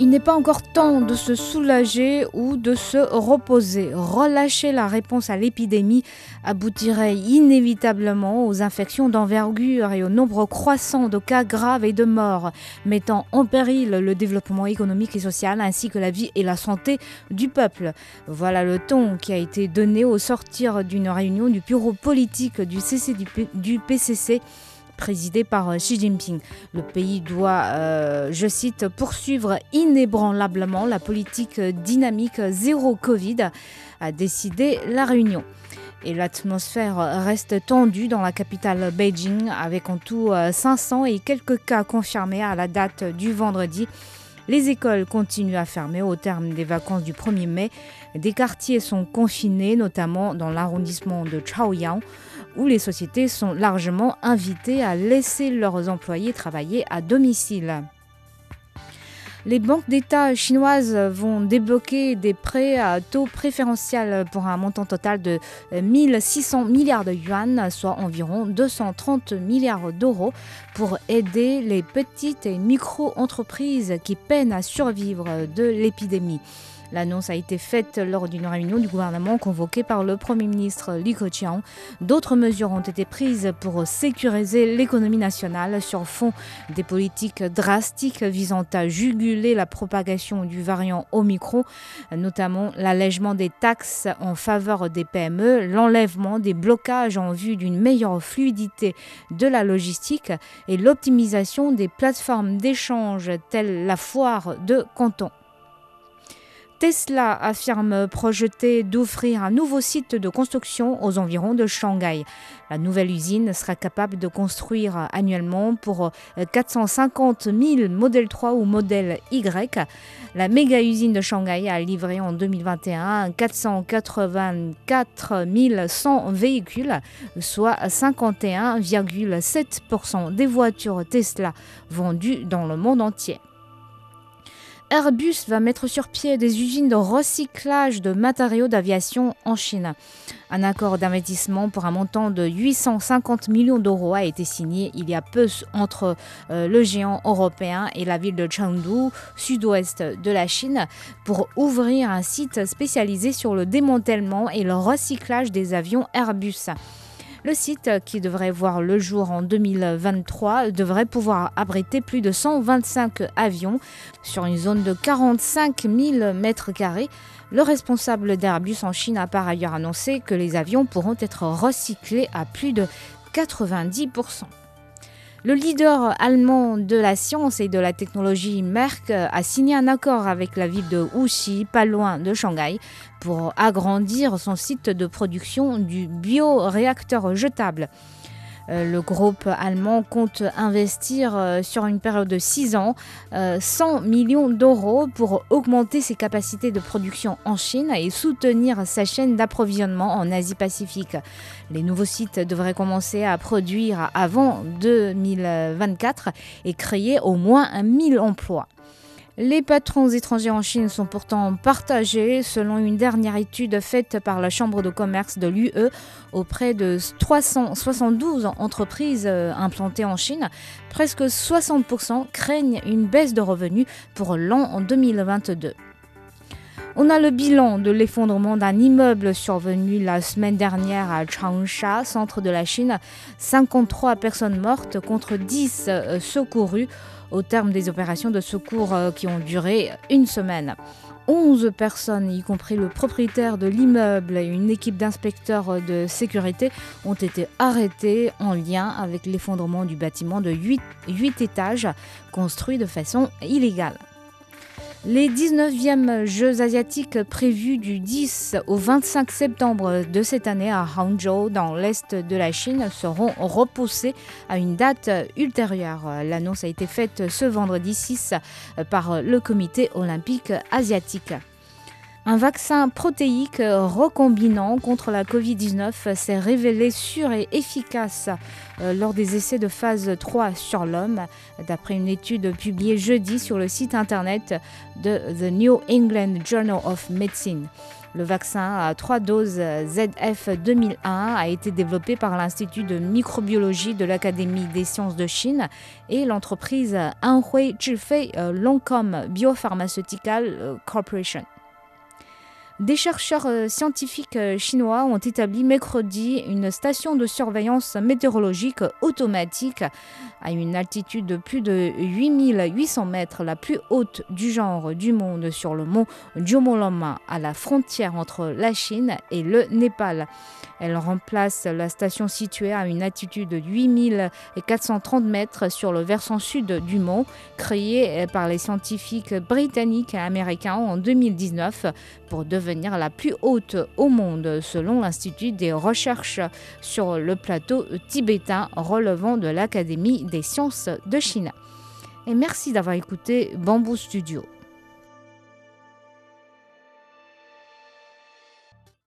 Il n'est pas encore temps de se soulager ou de se reposer. Relâcher la réponse à l'épidémie aboutirait inévitablement aux infections d'envergure et au nombre croissant de cas graves et de morts, mettant en péril le développement économique et social ainsi que la vie et la santé du peuple. Voilà le ton qui a été donné au sortir d'une réunion du bureau politique du, du PCC présidé par euh, Xi Jinping. Le pays doit, euh, je cite, poursuivre inébranlablement la politique dynamique zéro Covid, a décidé la réunion. Et l'atmosphère reste tendue dans la capitale Beijing, avec en tout euh, 500 et quelques cas confirmés à la date du vendredi. Les écoles continuent à fermer au terme des vacances du 1er mai. Des quartiers sont confinés, notamment dans l'arrondissement de Chaoyang, où les sociétés sont largement invitées à laisser leurs employés travailler à domicile. Les banques d'État chinoises vont débloquer des prêts à taux préférentiel pour un montant total de 1600 milliards de yuan, soit environ 230 milliards d'euros, pour aider les petites et micro-entreprises qui peinent à survivre de l'épidémie. L'annonce a été faite lors d'une réunion du gouvernement convoquée par le Premier ministre Li Keqiang. D'autres mesures ont été prises pour sécuriser l'économie nationale sur fond des politiques drastiques visant à juguler la propagation du variant Omicron, notamment l'allègement des taxes en faveur des PME, l'enlèvement des blocages en vue d'une meilleure fluidité de la logistique et l'optimisation des plateformes d'échange telles la foire de Canton. Tesla affirme projeter d'offrir un nouveau site de construction aux environs de Shanghai. La nouvelle usine sera capable de construire annuellement pour 450 000 modèle 3 ou modèle Y. La méga usine de Shanghai a livré en 2021 484 100 véhicules, soit 51,7% des voitures Tesla vendues dans le monde entier. Airbus va mettre sur pied des usines de recyclage de matériaux d'aviation en Chine. Un accord d'investissement pour un montant de 850 millions d'euros a été signé il y a peu entre euh, le géant européen et la ville de Chengdu, sud-ouest de la Chine, pour ouvrir un site spécialisé sur le démantèlement et le recyclage des avions Airbus. Le site, qui devrait voir le jour en 2023, devrait pouvoir abriter plus de 125 avions sur une zone de 45 000 mètres carrés. Le responsable d'Airbus en Chine a par ailleurs annoncé que les avions pourront être recyclés à plus de 90%. Le leader allemand de la science et de la technologie Merck a signé un accord avec la ville de Wuxi, pas loin de Shanghai, pour agrandir son site de production du bioréacteur jetable. Euh, Le groupe allemand compte investir euh, sur une période de 6 ans euh, 100 millions d'euros pour augmenter ses capacités de production en Chine et soutenir sa chaîne d'approvisionnement en Asie-Pacifique. Les nouveaux sites devraient commencer à produire avant 2024 et créer au moins 1000 emplois. Les patrons étrangers en Chine sont pourtant partagés selon une dernière étude faite par la Chambre de commerce de l'UE auprès de 372 entreprises euh, implantées en Chine. Presque 60% craignent une baisse de revenus pour l'an en 2022. On a le bilan de l'effondrement d'un immeuble survenu la semaine dernière à Changsha, centre de la Chine. 53 personnes mortes contre 10 euh, secourues au terme des opérations de secours euh, qui ont duré une semaine. 11 personnes, y compris le propriétaire de l'immeuble et une équipe d'inspecteurs de sécurité, ont été arrêtés en lien avec l'effondrement du bâtiment de 8, 8 étages construit de façon illégale. Les 19e Jeux asiatiques prévus du 10 au 25 septembre de cette année à Hangzhou, dans l'est de la Chine, seront repoussés à une date ultérieure. L'annonce a été faite ce vendredi 6 par le comité olympique asiatique. Un vaccin protéique recombinant contre la Covid-19 s'est révélé sûr et efficace euh, lors des essais de phase 3 sur l'homme, d'après une étude publiée jeudi sur le site internet de The New England Journal of Medicine. Le vaccin à trois doses ZF 2001 a été développé par l'Institut de microbiologie de l'Académie des sciences de Chine et l'entreprise Anhui Zhifei euh, Longcom Biopharmaceutical euh, Corporation. Des chercheurs euh, scientifiques euh, chinois ont établi mercredi une station de surveillance météorologique automatique à une altitude de plus de 8800 mètres, la plus haute du genre du monde sur le mont Jomoloma, à la frontière entre la Chine et le Népal. Elle remplace la station située à une altitude de 8430 mètres sur le versant sud du mont, créée par les scientifiques britanniques et américains en 2019 pour la plus haute au monde selon l'Institut des recherches sur le plateau tibétain relevant de l'Académie des sciences de Chine. Et merci d'avoir écouté Bamboo Studio.